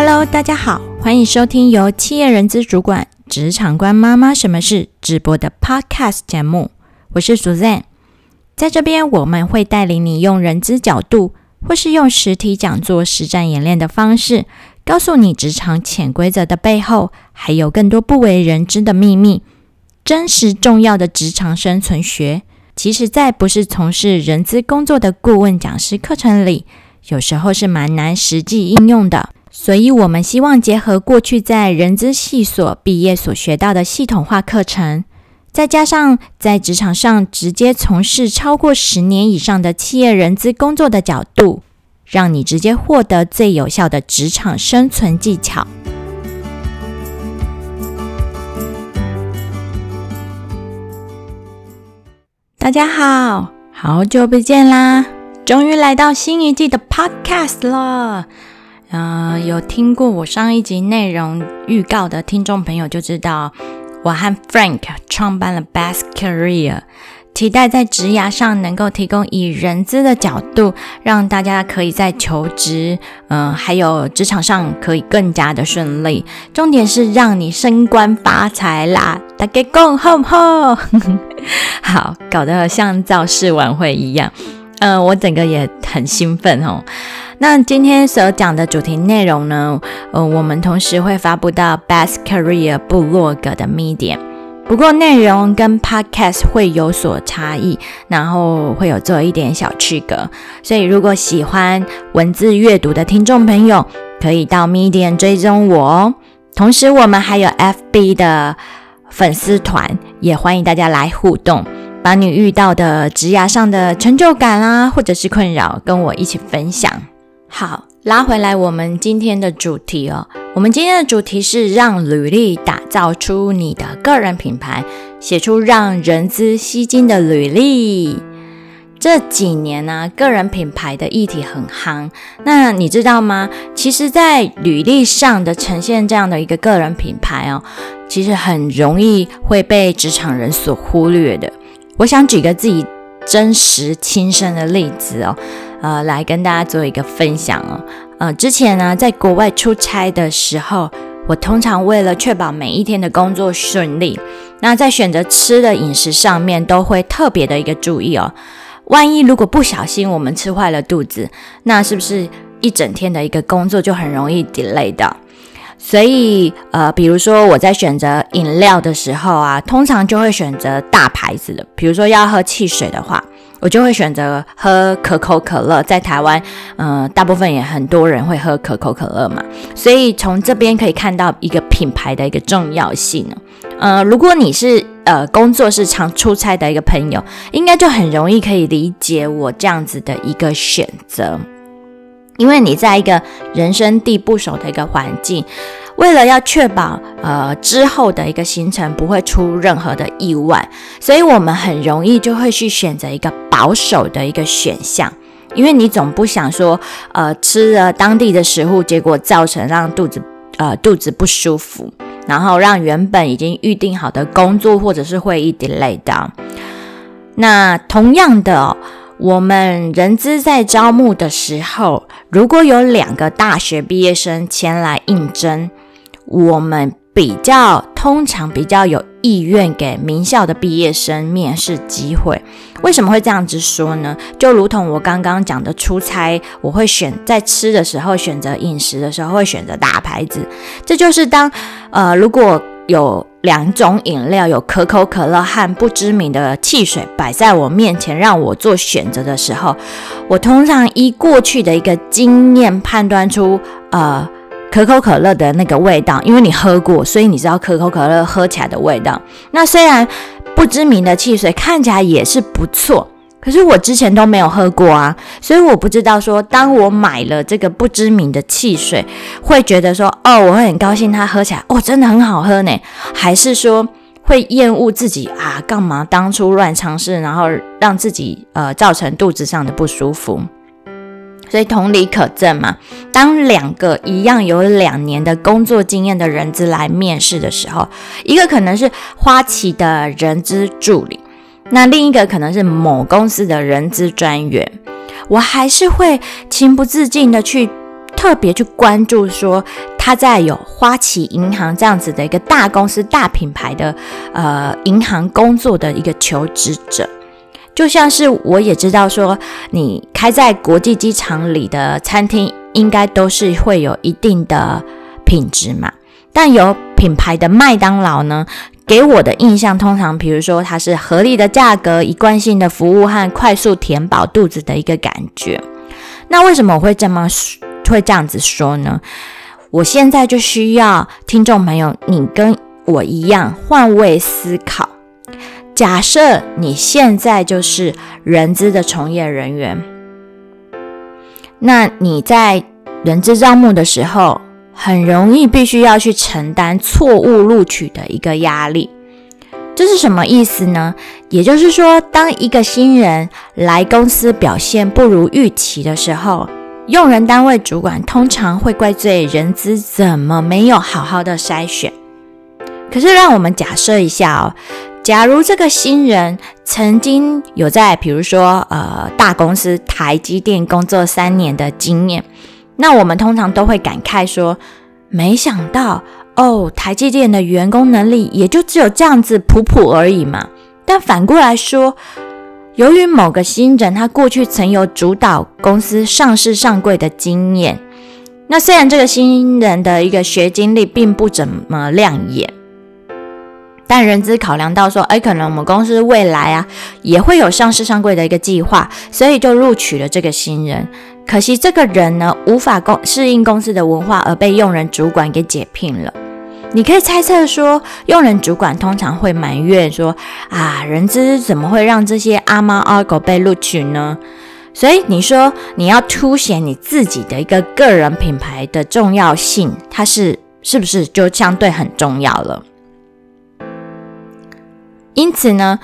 Hello，大家好，欢迎收听由企业人资主管、职场官妈妈什么事直播的 Podcast 节目。我是 Suzanne，在这边我们会带领你用人资角度，或是用实体讲座、实战演练的方式，告诉你职场潜规则的背后，还有更多不为人知的秘密，真实重要的职场生存学。其实，在不是从事人资工作的顾问讲师课程里，有时候是蛮难实际应用的。所以，我们希望结合过去在人资系所毕业所学到的系统化课程，再加上在职场上直接从事超过十年以上的企业人资工作的角度，让你直接获得最有效的职场生存技巧。大家好，好久不见啦！终于来到新一季的 Podcast 了。呃，有听过我上一集内容预告的听众朋友就知道，我和 Frank 创办了 Best Career，期待在职涯上能够提供以人资的角度，让大家可以在求职，嗯，还有职场上可以更加的顺利。重点是让你升官发财啦！大家共好好，好，搞得像造势晚会一样，嗯，我整个也很兴奋哦。那今天所讲的主题内容呢？呃，我们同时会发布到 Best Career 部落格的 Medium，不过内容跟 Podcast 会有所差异，然后会有做一点小区隔。所以如果喜欢文字阅读的听众朋友，可以到 Medium 追踪我哦。同时，我们还有 FB 的粉丝团，也欢迎大家来互动，把你遇到的职涯上的成就感啊，或者是困扰，跟我一起分享。好，拉回来我们今天的主题哦。我们今天的主题是让履历打造出你的个人品牌，写出让人资吸睛的履历。这几年呢，个人品牌的议题很夯。那你知道吗？其实，在履历上的呈现这样的一个个人品牌哦，其实很容易会被职场人所忽略的。我想举个自己真实亲身的例子哦。呃，来跟大家做一个分享哦。呃，之前呢，在国外出差的时候，我通常为了确保每一天的工作顺利，那在选择吃的饮食上面都会特别的一个注意哦。万一如果不小心我们吃坏了肚子，那是不是一整天的一个工作就很容易 delay 的？所以，呃，比如说我在选择饮料的时候啊，通常就会选择大牌子的，比如说要喝汽水的话。我就会选择喝可口可乐，在台湾，嗯，大部分也很多人会喝可口可乐嘛，所以从这边可以看到一个品牌的一个重要性呃，如果你是呃工作是常出差的一个朋友，应该就很容易可以理解我这样子的一个选择，因为你在一个人生地不熟的一个环境。为了要确保呃之后的一个行程不会出任何的意外，所以我们很容易就会去选择一个保守的一个选项，因为你总不想说呃吃了当地的食物，结果造成让肚子呃肚子不舒服，然后让原本已经预定好的工作或者是会议 delay 的。那同样的，我们人资在招募的时候，如果有两个大学毕业生前来应征。我们比较通常比较有意愿给名校的毕业生面试机会，为什么会这样子说呢？就如同我刚刚讲的出差，我会选在吃的时候选择饮食的时候会选择大牌子，这就是当呃如果有两种饮料，有可口可乐和不知名的汽水摆在我面前让我做选择的时候，我通常依过去的一个经验判断出呃。可口可乐的那个味道，因为你喝过，所以你知道可口可乐喝起来的味道。那虽然不知名的汽水看起来也是不错，可是我之前都没有喝过啊，所以我不知道说，当我买了这个不知名的汽水，会觉得说，哦，我会很高兴它喝起来，哦，真的很好喝呢，还是说会厌恶自己啊？干嘛当初乱尝试，然后让自己呃造成肚子上的不舒服？所以同理可证嘛，当两个一样有两年的工作经验的人资来面试的时候，一个可能是花旗的人资助理，那另一个可能是某公司的人资专员，我还是会情不自禁的去特别去关注说他在有花旗银行这样子的一个大公司、大品牌的呃银行工作的一个求职者。就像是我也知道说，你开在国际机场里的餐厅，应该都是会有一定的品质嘛。但有品牌的麦当劳呢，给我的印象通常，比如说它是合理的价格、一贯性的服务和快速填饱肚子的一个感觉。那为什么我会这么会这样子说呢？我现在就需要听众朋友，你跟我一样换位思考。假设你现在就是人资的从业人员，那你在人资招募的时候，很容易必须要去承担错误录取的一个压力。这是什么意思呢？也就是说，当一个新人来公司表现不如预期的时候，用人单位主管通常会怪罪人资怎么没有好好的筛选。可是，让我们假设一下哦。假如这个新人曾经有在，比如说，呃，大公司台积电工作三年的经验，那我们通常都会感慨说，没想到哦，台积电的员工能力也就只有这样子普普而已嘛。但反过来说，由于某个新人他过去曾有主导公司上市上柜的经验，那虽然这个新人的一个学经历并不怎么亮眼。但人资考量到说，哎，可能我们公司未来啊也会有上市上柜的一个计划，所以就录取了这个新人。可惜这个人呢，无法公适应公司的文化，而被用人主管给解聘了。你可以猜测说，用人主管通常会埋怨说，啊，人资怎么会让这些阿猫阿狗被录取呢？所以你说你要凸显你自己的一个个人品牌的重要性，它是是不是就相对很重要了？因此呢，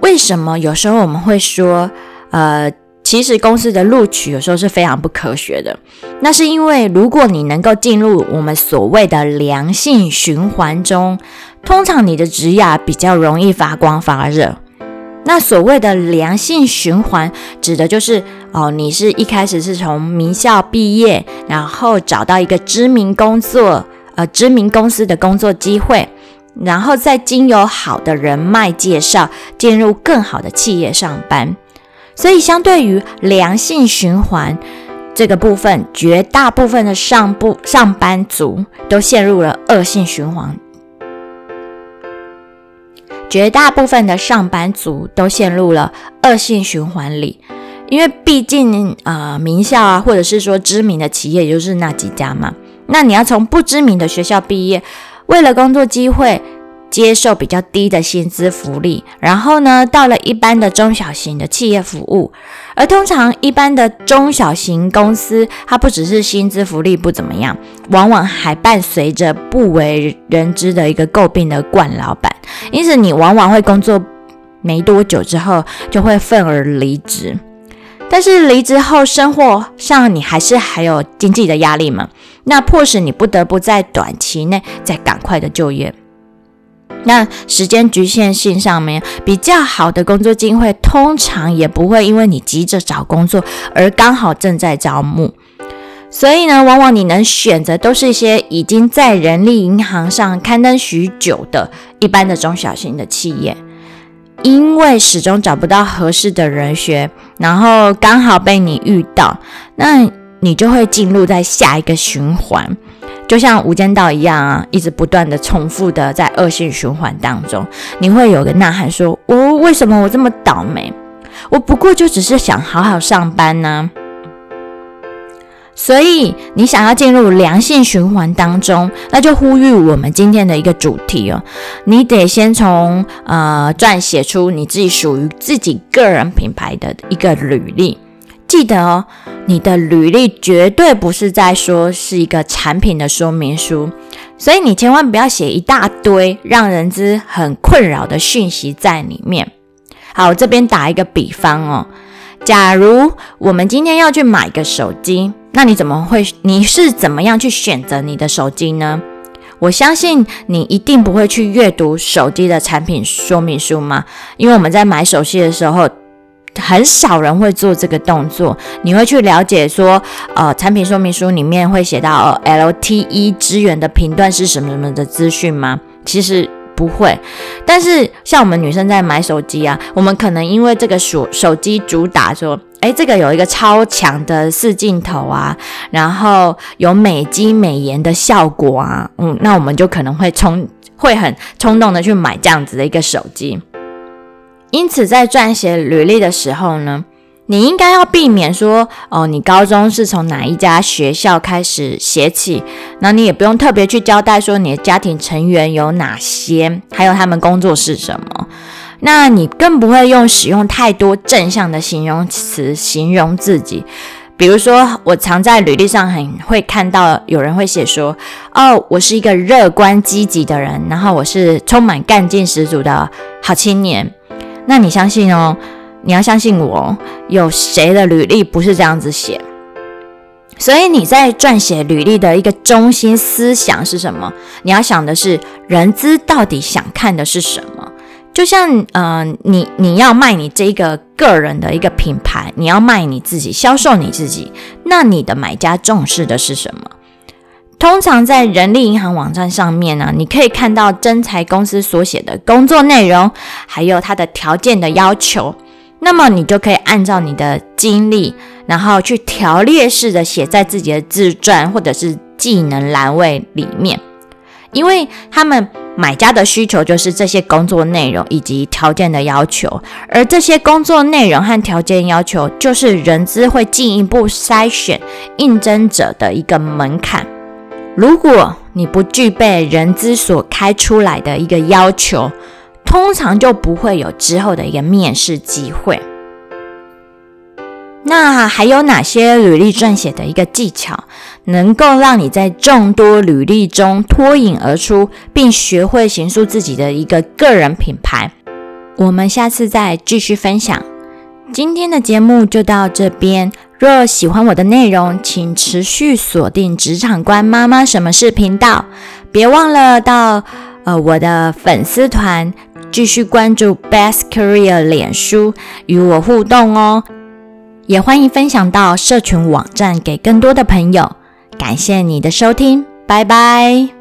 为什么有时候我们会说，呃，其实公司的录取有时候是非常不科学的？那是因为如果你能够进入我们所谓的良性循环中，通常你的职涯比较容易发光发热。那所谓的良性循环，指的就是哦，你是一开始是从名校毕业，然后找到一个知名工作，呃，知名公司的工作机会。然后再经由好的人脉介绍，进入更好的企业上班。所以，相对于良性循环这个部分，绝大部分的上部上班族都陷入了恶性循环。绝大部分的上班族都陷入了恶性循环里，因为毕竟啊，名校啊，或者是说知名的企业，也就是那几家嘛。那你要从不知名的学校毕业。为了工作机会，接受比较低的薪资福利，然后呢，到了一般的中小型的企业服务，而通常一般的中小型公司，它不只是薪资福利不怎么样，往往还伴随着不为人知的一个诟病的惯老板，因此你往往会工作没多久之后就会愤而离职。但是离职后，生活上你还是还有经济的压力嘛？那迫使你不得不在短期内再赶快的就业。那时间局限性上面比较好的工作机会，通常也不会因为你急着找工作而刚好正在招募。所以呢，往往你能选择都是一些已经在人力银行上刊登许久的一般的中小型的企业。因为始终找不到合适的人选，然后刚好被你遇到，那你就会进入在下一个循环，就像无间道一样啊，一直不断的重复的在恶性循环当中。你会有个呐喊说：“我为什么我这么倒霉？我不过就只是想好好上班呢。”所以，你想要进入良性循环当中，那就呼吁我们今天的一个主题哦，你得先从呃撰写出你自己属于自己个人品牌的一个履历。记得哦，你的履历绝对不是在说是一个产品的说明书，所以你千万不要写一大堆让人知很困扰的讯息在里面。好，这边打一个比方哦，假如我们今天要去买个手机。那你怎么会？你是怎么样去选择你的手机呢？我相信你一定不会去阅读手机的产品说明书嘛，因为我们在买手机的时候，很少人会做这个动作。你会去了解说，呃，产品说明书里面会写到呃 LTE 支援的频段是什么什么的资讯吗？其实不会。但是像我们女生在买手机啊，我们可能因为这个手手机主打说，哎，这个有一个超强的四镜头啊，然后有美肌美颜的效果啊，嗯，那我们就可能会冲，会很冲动的去买这样子的一个手机。因此，在撰写履历的时候呢，你应该要避免说，哦，你高中是从哪一家学校开始写起，那你也不用特别去交代说你的家庭成员有哪些，还有他们工作是什么。那你更不会用使用太多正向的形容词形容自己，比如说，我常在履历上很会看到有人会写说，哦，我是一个乐观积极的人，然后我是充满干劲十足的好青年。那你相信哦？你要相信我，有谁的履历不是这样子写？所以你在撰写履历的一个中心思想是什么？你要想的是，人资到底想看的是什么？就像，嗯，你你要卖你这个个人的一个品牌，你要卖你自己，销售你自己，那你的买家重视的是什么？通常在人力银行网站上面呢，你可以看到真才公司所写的工作内容，还有它的条件的要求。那么你就可以按照你的经历，然后去条列式的写在自己的自传或者是技能栏位里面。因为他们买家的需求就是这些工作内容以及条件的要求，而这些工作内容和条件要求，就是人资会进一步筛选应征者的一个门槛。如果你不具备人资所开出来的一个要求，通常就不会有之后的一个面试机会。那还有哪些履历撰写的一个技巧，能够让你在众多履历中脱颖而出，并学会形塑自己的一个个人品牌？我们下次再继续分享。今天的节目就到这边。若喜欢我的内容，请持续锁定《职场官妈妈什么事》频道，别忘了到呃我的粉丝团继续关注 Best Career 脸书与我互动哦，也欢迎分享到社群网站给更多的朋友。感谢你的收听，拜拜。